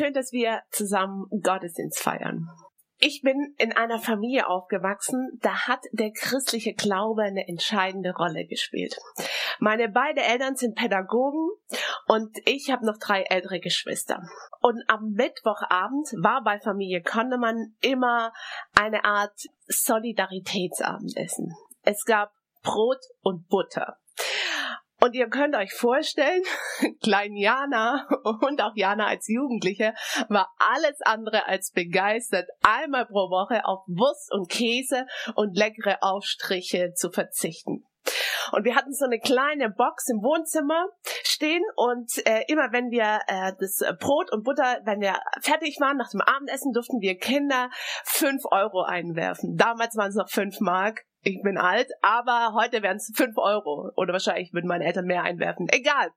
Schön, dass wir zusammen Gottesdienst feiern. Ich bin in einer Familie aufgewachsen, da hat der christliche Glaube eine entscheidende Rolle gespielt. Meine beiden Eltern sind Pädagogen und ich habe noch drei ältere Geschwister. Und am Mittwochabend war bei Familie Kondemann immer eine Art Solidaritätsabendessen. Es gab Brot und Butter. Und ihr könnt euch vorstellen, klein Jana und auch Jana als Jugendliche war alles andere als begeistert, einmal pro Woche auf Wurst und Käse und leckere Aufstriche zu verzichten. Und wir hatten so eine kleine Box im Wohnzimmer stehen und äh, immer wenn wir äh, das Brot und Butter, wenn wir fertig waren nach dem Abendessen, durften wir Kinder fünf Euro einwerfen. Damals waren es noch fünf Mark ich bin alt, aber heute wären es fünf Euro oder wahrscheinlich würden meine Eltern mehr einwerfen. Egal.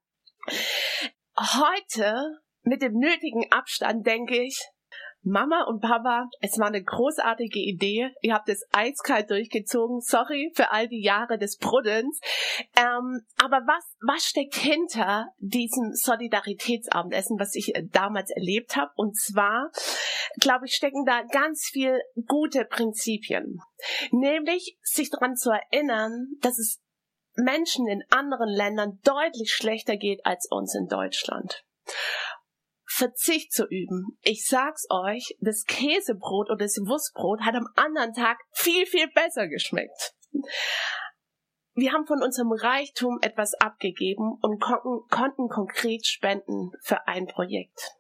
Heute mit dem nötigen Abstand denke ich, Mama und Papa, es war eine großartige Idee. Ihr habt es eiskalt durchgezogen. Sorry für all die Jahre des Bruddelns. Ähm, aber was, was steckt hinter diesem Solidaritätsabendessen, was ich äh, damals erlebt habe? Und zwar, glaube ich, stecken da ganz viel gute Prinzipien. Nämlich sich daran zu erinnern, dass es Menschen in anderen Ländern deutlich schlechter geht als uns in Deutschland. Verzicht zu üben. Ich sag's euch, das Käsebrot oder das Wurstbrot hat am anderen Tag viel, viel besser geschmeckt. Wir haben von unserem Reichtum etwas abgegeben und konnten, konnten konkret spenden für ein Projekt.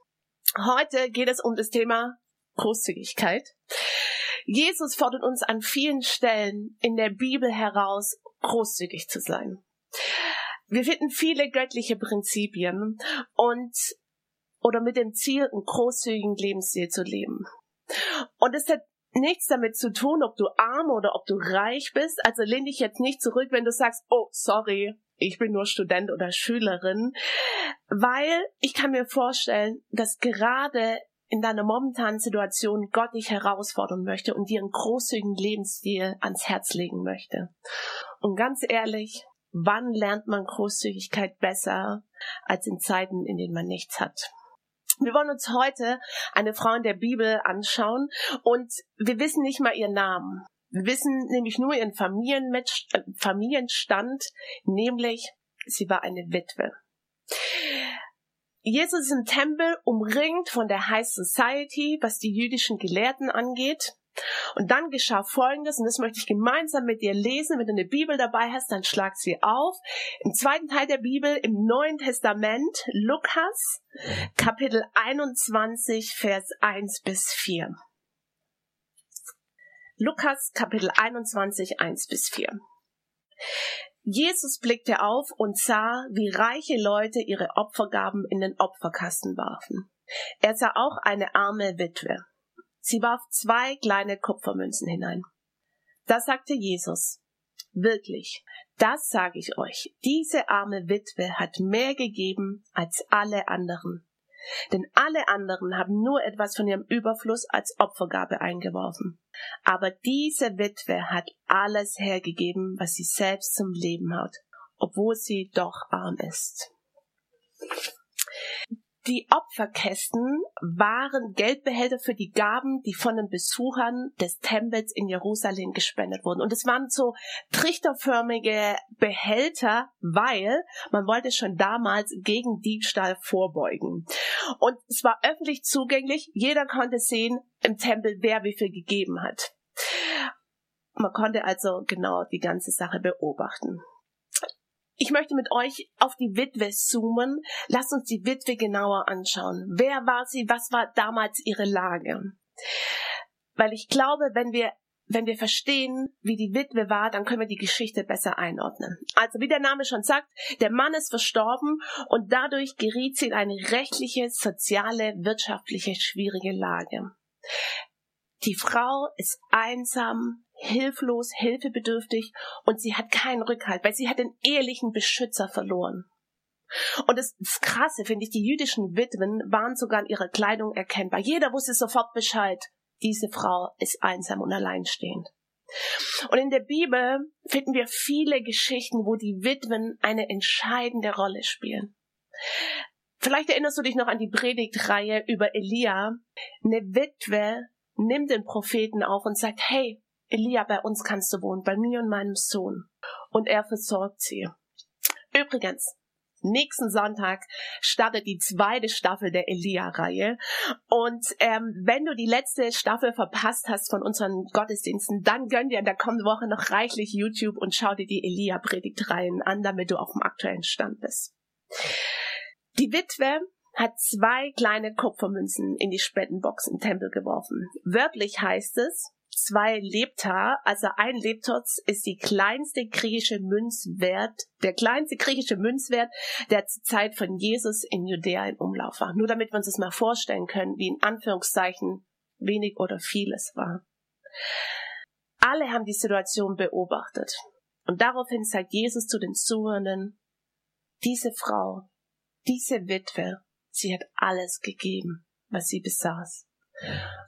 Heute geht es um das Thema Großzügigkeit. Jesus fordert uns an vielen Stellen in der Bibel heraus, großzügig zu sein. Wir finden viele göttliche Prinzipien und oder mit dem Ziel, einen großzügigen Lebensstil zu leben. Und es hat nichts damit zu tun, ob du arm oder ob du reich bist. Also lehn dich jetzt nicht zurück, wenn du sagst, oh, sorry, ich bin nur Student oder Schülerin, weil ich kann mir vorstellen, dass gerade in deiner momentanen Situation Gott dich herausfordern möchte und dir einen großzügigen Lebensstil ans Herz legen möchte. Und ganz ehrlich, wann lernt man Großzügigkeit besser als in Zeiten, in denen man nichts hat? Wir wollen uns heute eine Frau in der Bibel anschauen und wir wissen nicht mal ihren Namen. Wir wissen nämlich nur ihren äh, Familienstand, nämlich sie war eine Witwe. Jesus ist im Tempel umringt von der High Society, was die jüdischen Gelehrten angeht. Und dann geschah Folgendes, und das möchte ich gemeinsam mit dir lesen. Wenn du eine Bibel dabei hast, dann schlag sie auf. Im zweiten Teil der Bibel, im Neuen Testament, Lukas, Kapitel 21, Vers 1 bis 4. Lukas, Kapitel 21, 1 bis 4. Jesus blickte auf und sah, wie reiche Leute ihre Opfergaben in den Opferkasten warfen. Er sah auch eine arme Witwe. Sie warf zwei kleine Kupfermünzen hinein. Da sagte Jesus, wirklich, das sage ich euch, diese arme Witwe hat mehr gegeben als alle anderen. Denn alle anderen haben nur etwas von ihrem Überfluss als Opfergabe eingeworfen. Aber diese Witwe hat alles hergegeben, was sie selbst zum Leben hat, obwohl sie doch arm ist. Die Opferkästen waren Geldbehälter für die Gaben, die von den Besuchern des Tempels in Jerusalem gespendet wurden. Und es waren so trichterförmige Behälter, weil man wollte schon damals gegen Diebstahl vorbeugen. Und es war öffentlich zugänglich. Jeder konnte sehen im Tempel, wer wie viel gegeben hat. Man konnte also genau die ganze Sache beobachten. Ich möchte mit euch auf die Witwe zoomen. Lasst uns die Witwe genauer anschauen. Wer war sie? Was war damals ihre Lage? Weil ich glaube, wenn wir wenn wir verstehen, wie die Witwe war, dann können wir die Geschichte besser einordnen. Also wie der Name schon sagt, der Mann ist verstorben und dadurch geriet sie in eine rechtliche, soziale, wirtschaftliche, schwierige Lage. Die Frau ist einsam, hilflos, hilfebedürftig und sie hat keinen Rückhalt, weil sie hat den ehelichen Beschützer verloren. Und das, das Krasse finde ich, die jüdischen Witwen waren sogar in ihrer Kleidung erkennbar. Jeder wusste sofort Bescheid. Diese Frau ist einsam und alleinstehend. Und in der Bibel finden wir viele Geschichten, wo die Witwen eine entscheidende Rolle spielen. Vielleicht erinnerst du dich noch an die Predigtreihe über Elia. Eine Witwe nimmt den Propheten auf und sagt, hey, Elia, bei uns kannst du wohnen, bei mir und meinem Sohn. Und er versorgt sie. Übrigens, nächsten Sonntag startet die zweite Staffel der Elia-Reihe. Und ähm, wenn du die letzte Staffel verpasst hast von unseren Gottesdiensten, dann gönn dir in der kommenden Woche noch reichlich YouTube und schau dir die Elia-Predigtreihen an, damit du auf dem aktuellen Stand bist. Die Witwe hat zwei kleine Kupfermünzen in die Spendenbox im Tempel geworfen. Wörtlich heißt es, zwei Lepta, also ein Leptos ist die kleinste griechische Münzwert, der kleinste griechische Münzwert, der zur Zeit von Jesus in Judäa in Umlauf war. Nur damit wir uns das mal vorstellen können, wie in Anführungszeichen wenig oder vieles war. Alle haben die Situation beobachtet. Und daraufhin sagt Jesus zu den Zuhörenden, diese Frau, diese Witwe, sie hat alles gegeben, was sie besaß.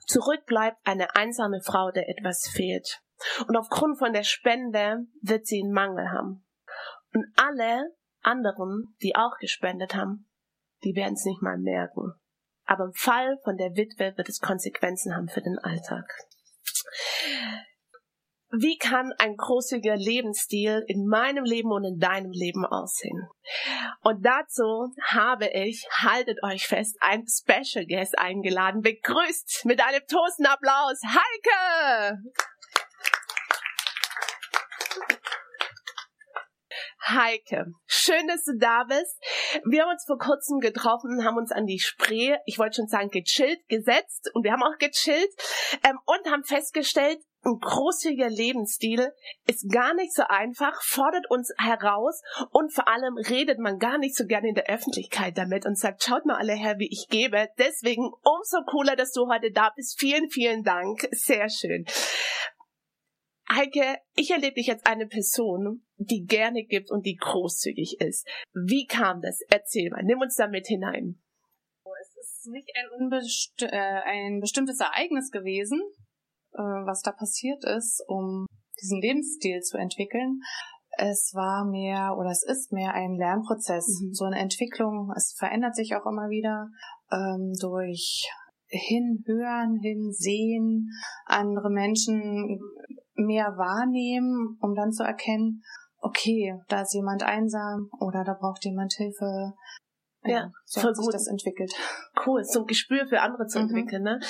Zurück bleibt eine einsame Frau, der etwas fehlt. Und aufgrund von der Spende wird sie einen Mangel haben. Und alle anderen, die auch gespendet haben, die werden es nicht mal merken. Aber im Fall von der Witwe wird es Konsequenzen haben für den Alltag. Wie kann ein großzügiger Lebensstil in meinem Leben und in deinem Leben aussehen? Und dazu habe ich, haltet euch fest, ein Special Guest eingeladen. Begrüßt mit einem Toastenapplaus Heike! Heike, schön, dass du da bist. Wir haben uns vor kurzem getroffen, haben uns an die Spree, ich wollte schon sagen, gechillt, gesetzt und wir haben auch gechillt ähm, und haben festgestellt, ein großzügiger Lebensstil ist gar nicht so einfach, fordert uns heraus und vor allem redet man gar nicht so gerne in der Öffentlichkeit damit und sagt, schaut mal alle her, wie ich gebe. Deswegen umso cooler, dass du heute da bist. Vielen, vielen Dank. Sehr schön. Heike, ich erlebe dich als eine Person, die gerne gibt und die großzügig ist. Wie kam das? Erzähl mal, nimm uns damit hinein. Es ist nicht ein, unbest äh, ein bestimmtes Ereignis gewesen, was da passiert ist, um diesen Lebensstil zu entwickeln. Es war mehr oder es ist mehr ein Lernprozess, mhm. so eine Entwicklung. Es verändert sich auch immer wieder ähm, durch hinhören, hinsehen, andere Menschen mehr wahrnehmen, um dann zu erkennen, okay, da ist jemand einsam oder da braucht jemand Hilfe. Ja, so voll hat sich das entwickelt. Cool, so ein Gespür für andere zu mhm. entwickeln. Ne?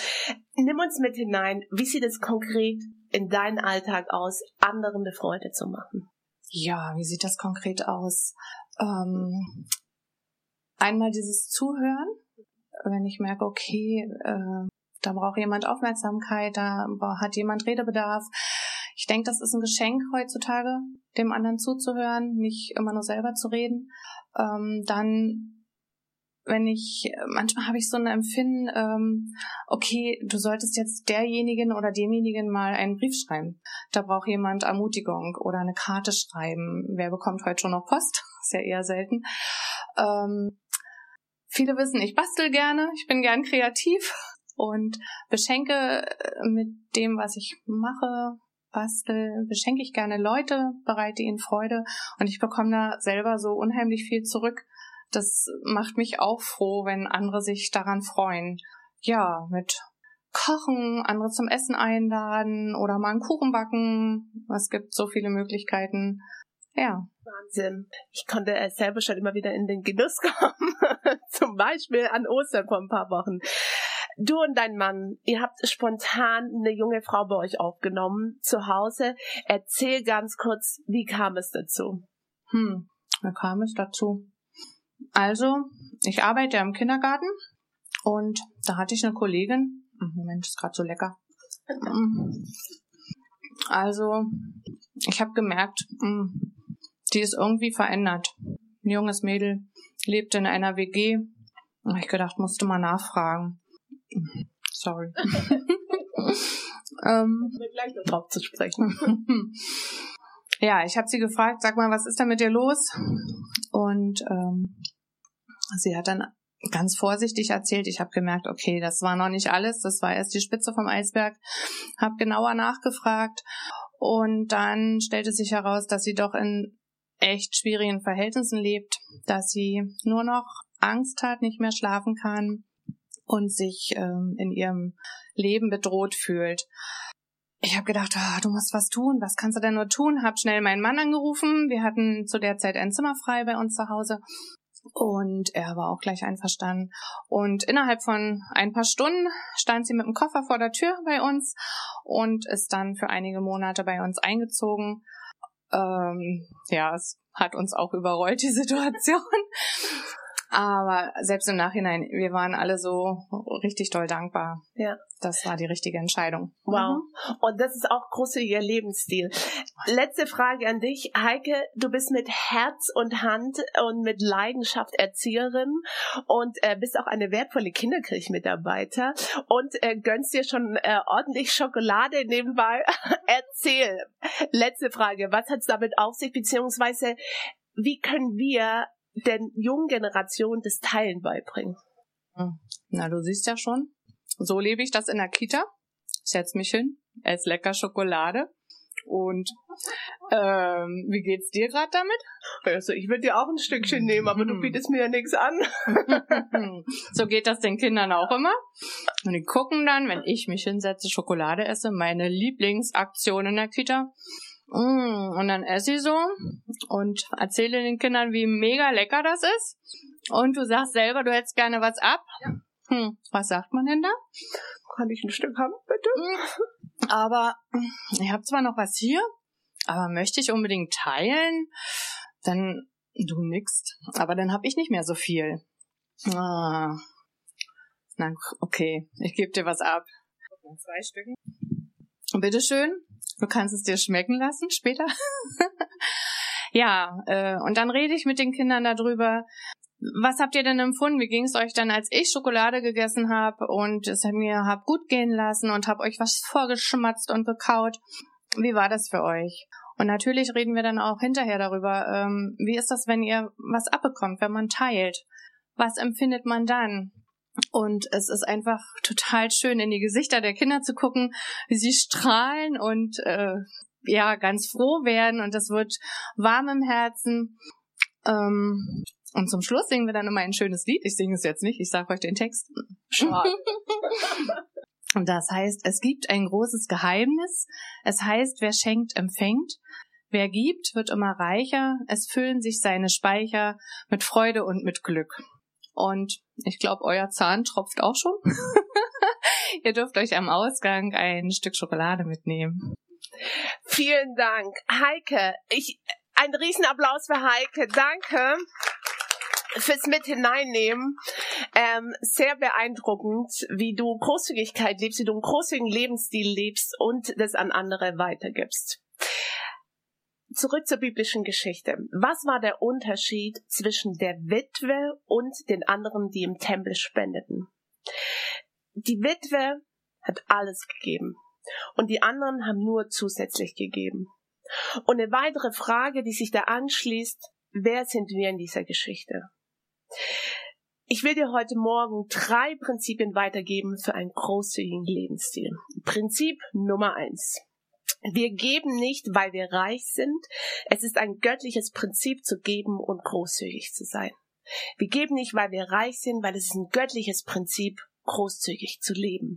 Nimm uns mit hinein. Wie sieht es konkret in deinem Alltag aus, anderen eine Freude zu machen? Ja, wie sieht das konkret aus? Ähm, einmal dieses Zuhören, wenn ich merke, okay, äh, da braucht jemand Aufmerksamkeit, da hat jemand Redebedarf, ich denke, das ist ein Geschenk heutzutage, dem anderen zuzuhören, nicht immer nur selber zu reden. Ähm, dann wenn ich, manchmal habe ich so ein Empfinden, ähm, okay, du solltest jetzt derjenigen oder demjenigen mal einen Brief schreiben. Da braucht jemand Ermutigung oder eine Karte schreiben. Wer bekommt heute schon noch Post? Ist ja eher selten. Ähm, viele wissen, ich bastel gerne, ich bin gern kreativ und beschenke äh, mit dem, was ich mache, bastel, beschenke ich gerne Leute, bereite ihnen Freude und ich bekomme da selber so unheimlich viel zurück. Das macht mich auch froh, wenn andere sich daran freuen. Ja, mit Kochen, andere zum Essen einladen oder mal einen Kuchen backen. Es gibt so viele Möglichkeiten. Ja. Wahnsinn. Ich konnte selber schon immer wieder in den Genuss kommen. Zum Beispiel an Ostern vor ein paar Wochen. Du und dein Mann, ihr habt spontan eine junge Frau bei euch aufgenommen zu Hause. Erzähl ganz kurz, wie kam es dazu? Hm, wie kam es dazu? Also, ich arbeite im Kindergarten und da hatte ich eine Kollegin. Moment, ist gerade so lecker. Also, ich habe gemerkt, mh, die ist irgendwie verändert. Ein junges Mädel lebt in einer WG. Und ich gedacht, musste mal nachfragen. Sorry. ähm, gleich drauf zu sprechen. ja, ich habe sie gefragt, sag mal, was ist denn mit dir los? Und ähm, sie hat dann ganz vorsichtig erzählt. Ich habe gemerkt, okay, das war noch nicht alles, das war erst die Spitze vom Eisberg. Habe genauer nachgefragt und dann stellte sich heraus, dass sie doch in echt schwierigen Verhältnissen lebt, dass sie nur noch Angst hat, nicht mehr schlafen kann und sich ähm, in ihrem Leben bedroht fühlt. Ich habe gedacht, oh, du musst was tun. Was kannst du denn nur tun? Hab schnell meinen Mann angerufen. Wir hatten zu der Zeit ein Zimmer frei bei uns zu Hause und er war auch gleich einverstanden. Und innerhalb von ein paar Stunden stand sie mit dem Koffer vor der Tür bei uns und ist dann für einige Monate bei uns eingezogen. Ähm, ja, es hat uns auch überrollt, die Situation. Aber selbst im Nachhinein, wir waren alle so richtig doll dankbar. Ja. Das war die richtige Entscheidung. Wow. Mhm. Und das ist auch großer Lebensstil. Letzte Frage an dich. Heike, du bist mit Herz und Hand und mit Leidenschaft Erzieherin und äh, bist auch eine wertvolle Kinderkirchenmitarbeiter und äh, gönnst dir schon äh, ordentlich Schokolade nebenbei. Erzähl. Letzte Frage. Was hat es damit auf sich, beziehungsweise wie können wir der jungen Generation das Teilen beibringen? Hm. Na, du siehst ja schon, so lebe ich das in der Kita. Setz mich hin, ess lecker Schokolade. Und ähm, wie geht's dir gerade damit? Also ich würde dir auch ein Stückchen nehmen, aber du hm. bietest mir ja nichts an. so geht das den Kindern auch immer. Und die gucken dann, wenn ich mich hinsetze, Schokolade esse, meine Lieblingsaktion in der Kita. Mm, und dann esse ich so und erzähle den Kindern, wie mega lecker das ist. Und du sagst selber, du hättest gerne was ab. Ja. Hm, was sagt man denn da? Kann ich ein Stück haben, bitte? Mm, aber ich habe zwar noch was hier, aber möchte ich unbedingt teilen? Dann du nix. Aber dann habe ich nicht mehr so viel. Ah. Na, okay, ich gebe dir was ab. Zwei Stücken. Bitteschön. Du kannst es dir schmecken lassen später. ja, äh, und dann rede ich mit den Kindern darüber, was habt ihr denn empfunden? Wie ging es euch dann, als ich Schokolade gegessen habe und es mir hab gut gehen lassen und hab euch was vorgeschmatzt und gekaut? Wie war das für euch? Und natürlich reden wir dann auch hinterher darüber, ähm, wie ist das, wenn ihr was abbekommt, wenn man teilt? Was empfindet man dann? Und es ist einfach total schön, in die Gesichter der Kinder zu gucken, wie sie strahlen und äh, ja, ganz froh werden und das wird warm im Herzen. Ähm, und zum Schluss singen wir dann immer ein schönes Lied. Ich singe es jetzt nicht, ich sage euch den Text. und das heißt, es gibt ein großes Geheimnis. Es heißt, wer schenkt, empfängt. Wer gibt, wird immer reicher. Es füllen sich seine Speicher mit Freude und mit Glück. Und ich glaube, euer Zahn tropft auch schon. Ihr dürft euch am Ausgang ein Stück Schokolade mitnehmen. Vielen Dank. Heike, ich, ein Riesenapplaus für Heike. Danke fürs mit hineinnehmen. Ähm, sehr beeindruckend, wie du Großzügigkeit lebst, wie du einen großzügigen Lebensstil lebst und das an andere weitergibst zurück zur biblischen Geschichte. Was war der Unterschied zwischen der Witwe und den anderen, die im Tempel spendeten? Die Witwe hat alles gegeben und die anderen haben nur zusätzlich gegeben. Und eine weitere Frage, die sich da anschließt, wer sind wir in dieser Geschichte? Ich will dir heute Morgen drei Prinzipien weitergeben für einen großzügigen Lebensstil. Prinzip Nummer eins. Wir geben nicht, weil wir reich sind. Es ist ein göttliches Prinzip zu geben und großzügig zu sein. Wir geben nicht, weil wir reich sind, weil es ist ein göttliches Prinzip, großzügig zu leben.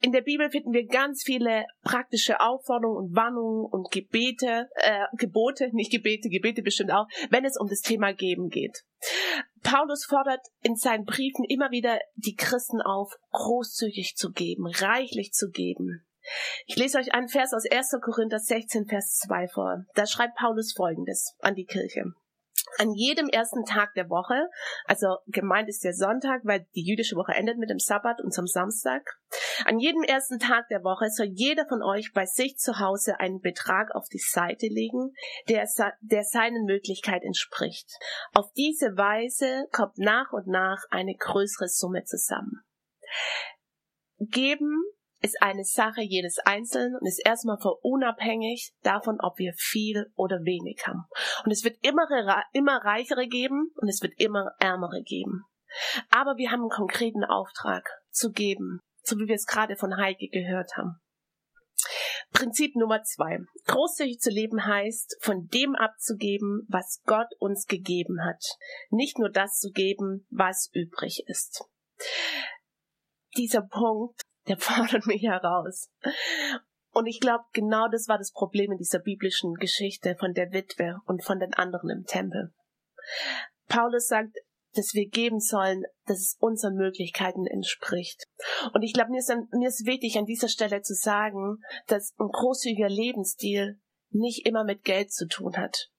In der Bibel finden wir ganz viele praktische Aufforderungen und Warnungen und Gebete, äh, Gebote, nicht Gebete, Gebete bestimmt auch, wenn es um das Thema Geben geht. Paulus fordert in seinen Briefen immer wieder die Christen auf, großzügig zu geben, reichlich zu geben. Ich lese euch einen Vers aus 1. Korinther 16, Vers 2 vor. Da schreibt Paulus folgendes an die Kirche. an jedem ersten Tag der Woche, also gemeint ist der Sonntag, weil die jüdische Woche endet mit dem Sabbat und zum Samstag. An jedem ersten Tag der Woche soll jeder von euch bei sich zu Hause einen Betrag auf die Seite legen, der, der seinen Möglichkeit entspricht. Auf diese Weise kommt nach und nach eine größere Summe zusammen. Geben ist eine Sache jedes Einzelnen und ist erstmal unabhängig davon, ob wir viel oder wenig haben. Und es wird immer, immer reichere geben und es wird immer ärmere geben. Aber wir haben einen konkreten Auftrag zu geben, so wie wir es gerade von Heike gehört haben. Prinzip Nummer zwei. Großzügig zu leben heißt, von dem abzugeben, was Gott uns gegeben hat. Nicht nur das zu geben, was übrig ist. Dieser Punkt der fordert mich heraus. Und ich glaube, genau das war das Problem in dieser biblischen Geschichte von der Witwe und von den anderen im Tempel. Paulus sagt, dass wir geben sollen, dass es unseren Möglichkeiten entspricht. Und ich glaube, mir ist, mir ist wichtig, an dieser Stelle zu sagen, dass ein großzügiger Lebensstil nicht immer mit Geld zu tun hat.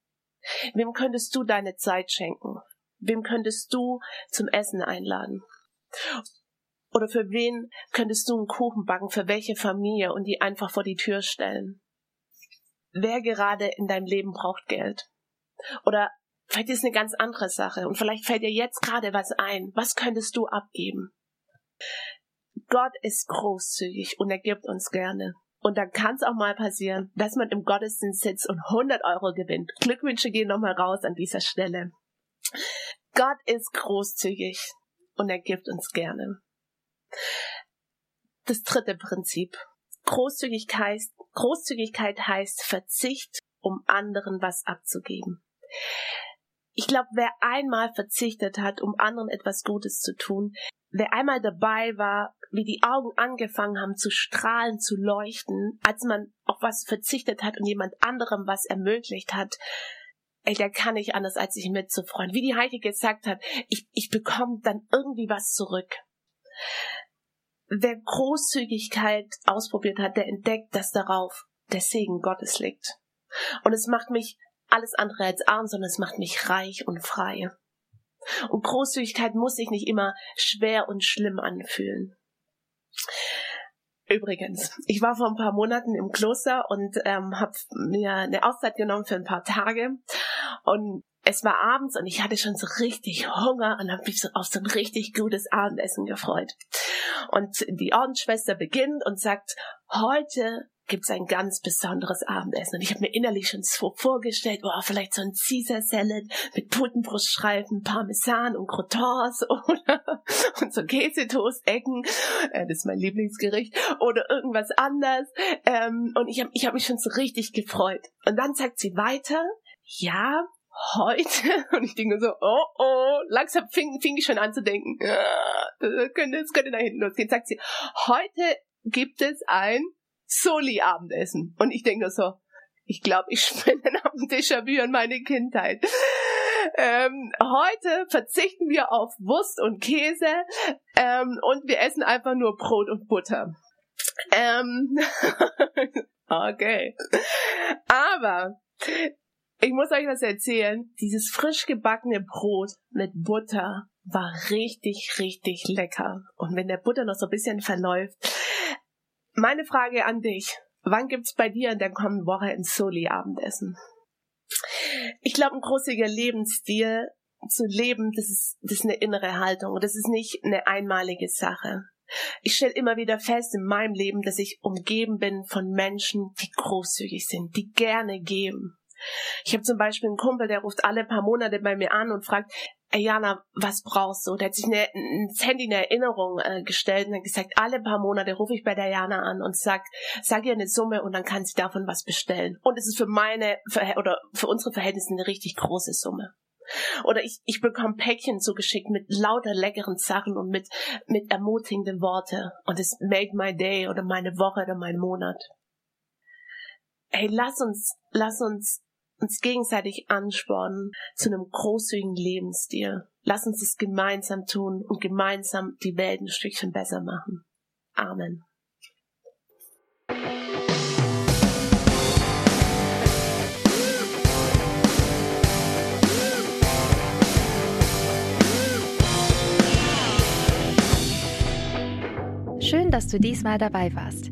Wem könntest du deine Zeit schenken? Wem könntest du zum Essen einladen? Oder für wen könntest du einen Kuchen backen, für welche Familie und die einfach vor die Tür stellen? Wer gerade in deinem Leben braucht Geld? Oder vielleicht ist eine ganz andere Sache und vielleicht fällt dir jetzt gerade was ein. Was könntest du abgeben? Gott ist großzügig und er gibt uns gerne. Und dann kann es auch mal passieren, dass man im Gottesdienst sitzt und 100 Euro gewinnt. Glückwünsche gehen nochmal raus an dieser Stelle. Gott ist großzügig und er gibt uns gerne. Das dritte Prinzip. Großzügigkeit, Großzügigkeit heißt Verzicht, um anderen was abzugeben. Ich glaube, wer einmal verzichtet hat, um anderen etwas Gutes zu tun, wer einmal dabei war, wie die Augen angefangen haben zu strahlen, zu leuchten, als man auf was verzichtet hat und jemand anderem was ermöglicht hat, ey, der kann nicht anders, als sich mitzufreuen. Wie die Heike gesagt hat, ich, ich bekomme dann irgendwie was zurück wer Großzügigkeit ausprobiert hat, der entdeckt, dass darauf der Segen Gottes liegt. Und es macht mich alles andere als arm, sondern es macht mich reich und frei. Und Großzügigkeit muss sich nicht immer schwer und schlimm anfühlen. Übrigens, ich war vor ein paar Monaten im Kloster und ähm, habe mir eine Auszeit genommen für ein paar Tage. Und es war abends und ich hatte schon so richtig Hunger und habe mich so auf so ein richtig gutes Abendessen gefreut. Und die Ordensschwester beginnt und sagt, heute gibt's ein ganz besonderes Abendessen. Und ich habe mir innerlich schon so vorgestellt, oh, vielleicht so ein Caesar Salad mit Putenbruststreifen, Parmesan und Croutons oder und so Käsetoast-Ecken. Äh, das ist mein Lieblingsgericht. Oder irgendwas anderes. Ähm, und ich habe ich hab mich schon so richtig gefreut. Und dann sagt sie weiter, ja, heute, und ich denke so, oh oh, langsam fing, fing ich schon an zu denken, das könnte, das könnte da hinten losgehen. Sagt sie, heute gibt es ein Soli-Abendessen. Und ich denke so, ich glaube, ich spinne am Déjà-vu an meine Kindheit. Ähm, heute verzichten wir auf Wurst und Käse ähm, und wir essen einfach nur Brot und Butter. Ähm, okay. Aber ich muss euch was erzählen. Dieses frisch gebackene Brot mit Butter war richtig, richtig lecker. Und wenn der Butter noch so ein bisschen verläuft. Meine Frage an dich. Wann gibt's bei dir in der kommenden Woche ein Soli-Abendessen? Ich glaube, ein großiger Lebensstil zu leben, das ist, das ist eine innere Haltung. Das ist nicht eine einmalige Sache. Ich stelle immer wieder fest in meinem Leben, dass ich umgeben bin von Menschen, die großzügig sind, die gerne geben. Ich habe zum Beispiel einen Kumpel, der ruft alle paar Monate bei mir an und fragt, Jana, was brauchst du? Der hat sich ein Handy in Erinnerung äh, gestellt und hat gesagt, alle paar Monate rufe ich bei der Jana an und sag, sag ihr eine Summe und dann kann sie davon was bestellen. Und es ist für meine oder für unsere Verhältnisse eine richtig große Summe. Oder ich, ich bekomme Päckchen zugeschickt mit lauter leckeren Sachen und mit, mit ermutigenden Worte. Und es made my day oder meine Woche oder mein Monat. Hey, lass uns, lass uns uns gegenseitig anspornen zu einem großzügigen Lebensstil. Lass uns es gemeinsam tun und gemeinsam die Welt ein Stückchen besser machen. Amen. Schön, dass du diesmal dabei warst.